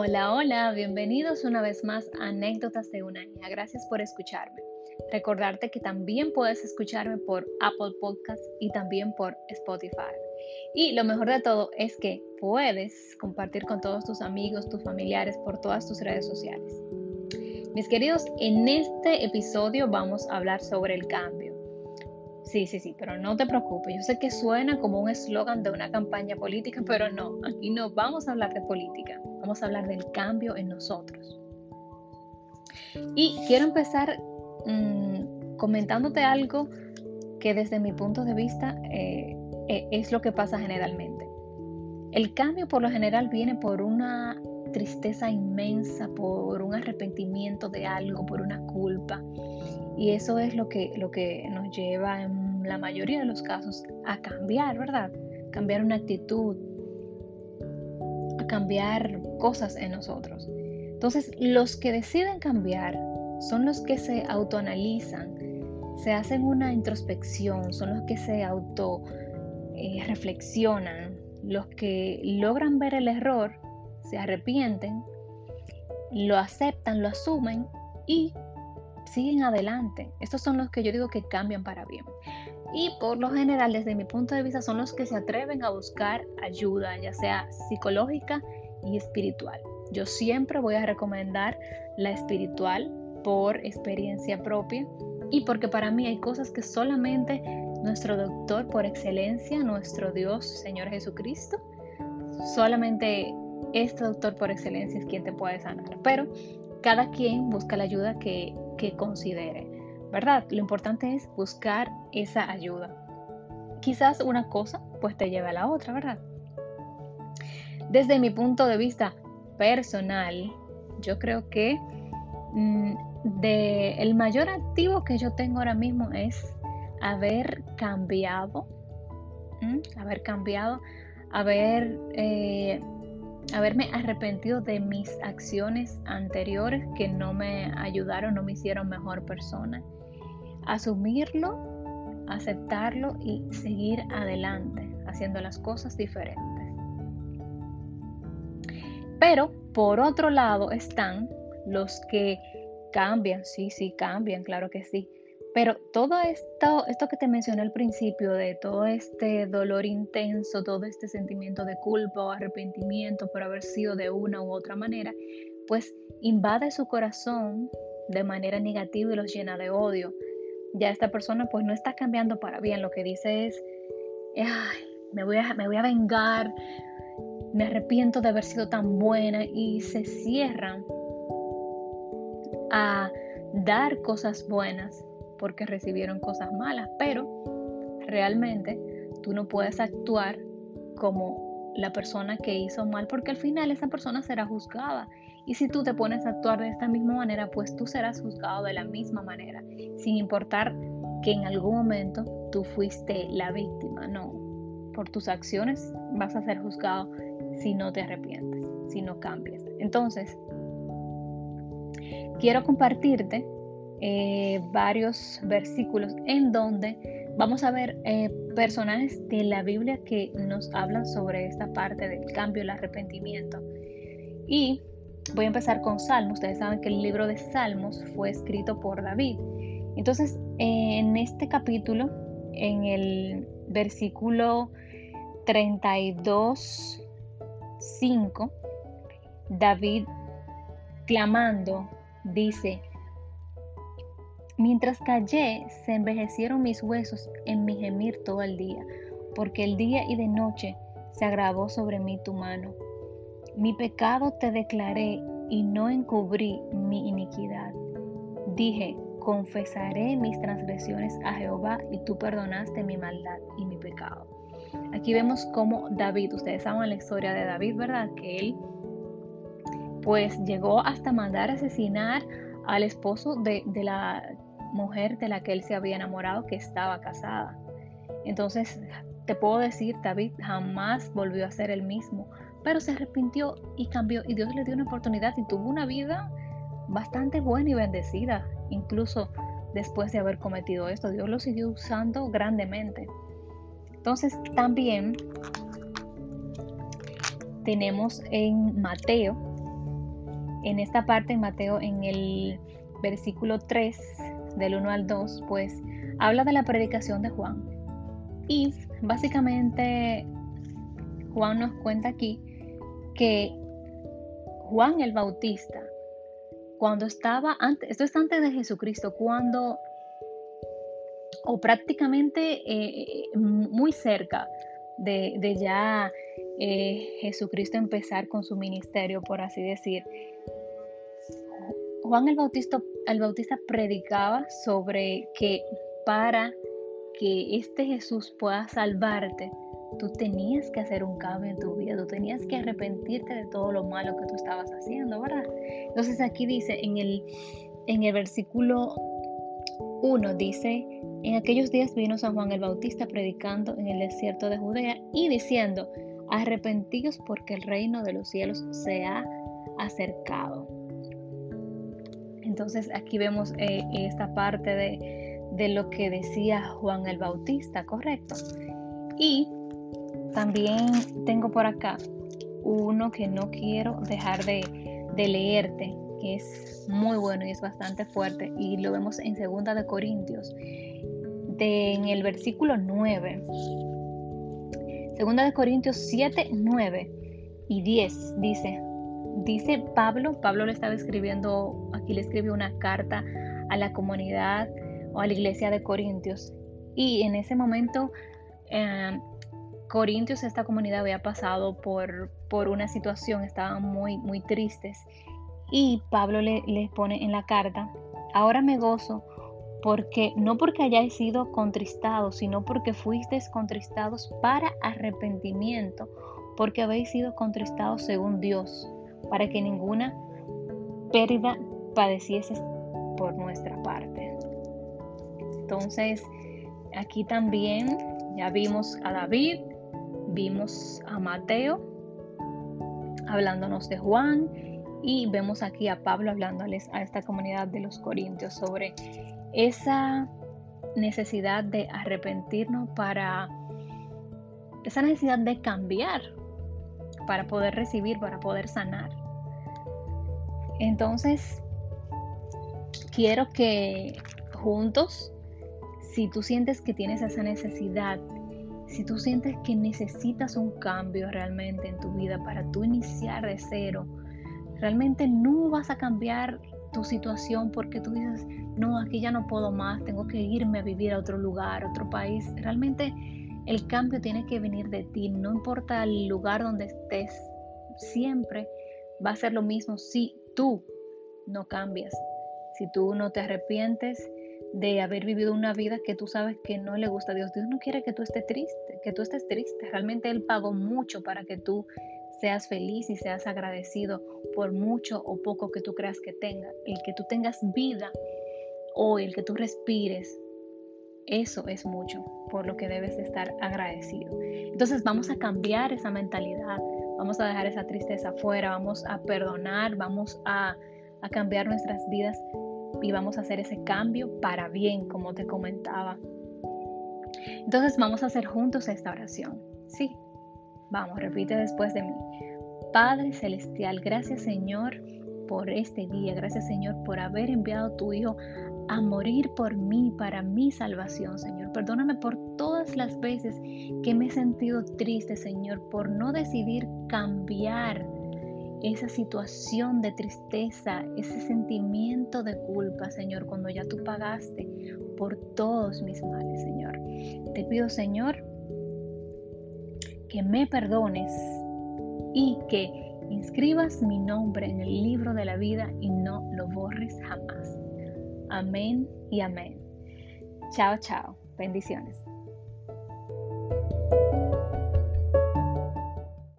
Hola, hola, bienvenidos una vez más a Anécdotas de una niña. Gracias por escucharme. Recordarte que también puedes escucharme por Apple Podcast y también por Spotify. Y lo mejor de todo es que puedes compartir con todos tus amigos, tus familiares por todas tus redes sociales. Mis queridos, en este episodio vamos a hablar sobre el cambio. Sí, sí, sí, pero no te preocupes. Yo sé que suena como un eslogan de una campaña política, pero no, aquí no vamos a hablar de política vamos a hablar del cambio en nosotros. Y quiero empezar mm, comentándote algo que desde mi punto de vista eh, eh, es lo que pasa generalmente. El cambio por lo general viene por una tristeza inmensa, por un arrepentimiento de algo, por una culpa. Y eso es lo que, lo que nos lleva en la mayoría de los casos a cambiar, ¿verdad? Cambiar una actitud, cambiar cosas en nosotros. Entonces, los que deciden cambiar son los que se autoanalizan, se hacen una introspección, son los que se auto eh, reflexionan, los que logran ver el error, se arrepienten, lo aceptan, lo asumen y siguen adelante. Estos son los que yo digo que cambian para bien y por lo general desde mi punto de vista son los que se atreven a buscar ayuda, ya sea psicológica y espiritual. Yo siempre voy a recomendar la espiritual por experiencia propia y porque para mí hay cosas que solamente nuestro doctor por excelencia, nuestro Dios, Señor Jesucristo, solamente este doctor por excelencia es quien te puede sanar. Pero cada quien busca la ayuda que, considere. ¿verdad? Lo importante es buscar esa ayuda. Quizás una cosa pues te lleve a la otra, ¿verdad? Desde mi punto de vista personal, yo creo que mm, el mayor activo que yo tengo ahora mismo es haber cambiado, haber cambiado, haber, eh, haberme arrepentido de mis acciones anteriores que no me ayudaron, no me hicieron mejor persona asumirlo, aceptarlo y seguir adelante, haciendo las cosas diferentes. Pero por otro lado están los que cambian, sí, sí, cambian, claro que sí. Pero todo esto, esto que te mencioné al principio, de todo este dolor intenso, todo este sentimiento de culpa o arrepentimiento por haber sido de una u otra manera, pues invade su corazón de manera negativa y los llena de odio. Ya esta persona pues no está cambiando para bien, lo que dice es, Ay, me, voy a, me voy a vengar, me arrepiento de haber sido tan buena y se cierran a dar cosas buenas porque recibieron cosas malas, pero realmente tú no puedes actuar como la persona que hizo mal porque al final esa persona será juzgada y si tú te pones a actuar de esta misma manera, pues tú serás juzgado de la misma manera, sin importar que en algún momento tú fuiste la víctima. No, por tus acciones vas a ser juzgado si no te arrepientes, si no cambias. Entonces, quiero compartirte eh, varios versículos en donde vamos a ver eh, personajes de la Biblia que nos hablan sobre esta parte del cambio, el arrepentimiento. Y Voy a empezar con Salmos. Ustedes saben que el libro de Salmos fue escrito por David. Entonces, en este capítulo, en el versículo 32, 5, David clamando dice, Mientras callé, se envejecieron mis huesos en mi gemir todo el día, porque el día y de noche se agravó sobre mí tu mano. Mi pecado te declaré y no encubrí mi iniquidad. Dije, confesaré mis transgresiones a Jehová y tú perdonaste mi maldad y mi pecado. Aquí vemos cómo David, ustedes saben la historia de David, ¿verdad? Que él pues llegó hasta mandar asesinar al esposo de, de la mujer de la que él se había enamorado que estaba casada. Entonces, te puedo decir, David jamás volvió a ser el mismo pero se arrepintió y cambió y Dios le dio una oportunidad y tuvo una vida bastante buena y bendecida, incluso después de haber cometido esto. Dios lo siguió usando grandemente. Entonces también tenemos en Mateo en esta parte en Mateo, en el versículo 3, del 1 al 2, pues habla de la predicación de Juan. Y básicamente Juan nos cuenta aquí que Juan el Bautista, cuando estaba antes, esto es antes de Jesucristo, cuando, o prácticamente eh, muy cerca de, ya eh, Jesucristo empezar con su ministerio, por así decir, Juan el Bautista, el Bautista predicaba sobre que para que este Jesús pueda salvarte, tú tenías que hacer un cambio en tu vida, tú tenías que arrepentirte de todo lo malo que tú estabas haciendo, ¿verdad? Entonces aquí dice en el, en el versículo 1, dice, en aquellos días vino San Juan el Bautista predicando en el desierto de Judea y diciendo, arrepentíos porque el reino de los cielos se ha acercado. Entonces aquí vemos eh, esta parte de, de lo que decía Juan el Bautista, ¿correcto? Y también tengo por acá uno que no quiero dejar de, de, leerte, que es muy bueno y es bastante fuerte, y lo vemos en Segunda de Corintios, en el versículo 9. Segunda de Corintios 7, 9 y 10 dice, dice Pablo, Pablo le estaba escribiendo, aquí le escribió una carta a la comunidad o a la iglesia de Corintios. Y en ese momento, eh, Corintios, esta comunidad había pasado por, por una situación, estaban muy, muy tristes. Y Pablo le, les pone en la carta, ahora me gozo porque no porque hayáis sido contristados, sino porque fuisteis contristados para arrepentimiento, porque habéis sido contristados según Dios para que ninguna pérdida padeciese por nuestra parte. Entonces, aquí también ya vimos a David, vimos a Mateo hablándonos de Juan y vemos aquí a Pablo hablándoles a esta comunidad de los Corintios sobre esa necesidad de arrepentirnos para esa necesidad de cambiar para poder recibir, para poder sanar. Entonces, quiero que juntos, si tú sientes que tienes esa necesidad, si tú sientes que necesitas un cambio realmente en tu vida para tú iniciar de cero, realmente no vas a cambiar tu situación porque tú dices, no, aquí ya no puedo más, tengo que irme a vivir a otro lugar, a otro país. Realmente el cambio tiene que venir de ti, no importa el lugar donde estés, siempre va a ser lo mismo si tú no cambias, si tú no te arrepientes de haber vivido una vida que tú sabes que no le gusta a Dios. Dios no quiere que tú estés triste, que tú estés triste. Realmente Él pagó mucho para que tú seas feliz y seas agradecido por mucho o poco que tú creas que tenga. El que tú tengas vida o el que tú respires eso es mucho por lo que debes estar agradecido. Entonces vamos a cambiar esa mentalidad, vamos a dejar esa tristeza afuera, vamos a perdonar, vamos a, a cambiar nuestras vidas y vamos a hacer ese cambio para bien, como te comentaba. Entonces vamos a hacer juntos esta oración. Sí, vamos, repite después de mí. Padre Celestial, gracias Señor por este día. Gracias Señor por haber enviado tu Hijo a morir por mí, para mi salvación, Señor. Perdóname por todas las veces que me he sentido triste, Señor, por no decidir cambiar esa situación de tristeza, ese sentimiento de culpa, Señor, cuando ya tú pagaste por todos mis males, Señor. Te pido, Señor, que me perdones y que inscribas mi nombre en el libro de la vida y no lo borres jamás. Amén y amén. Chao, chao. Bendiciones.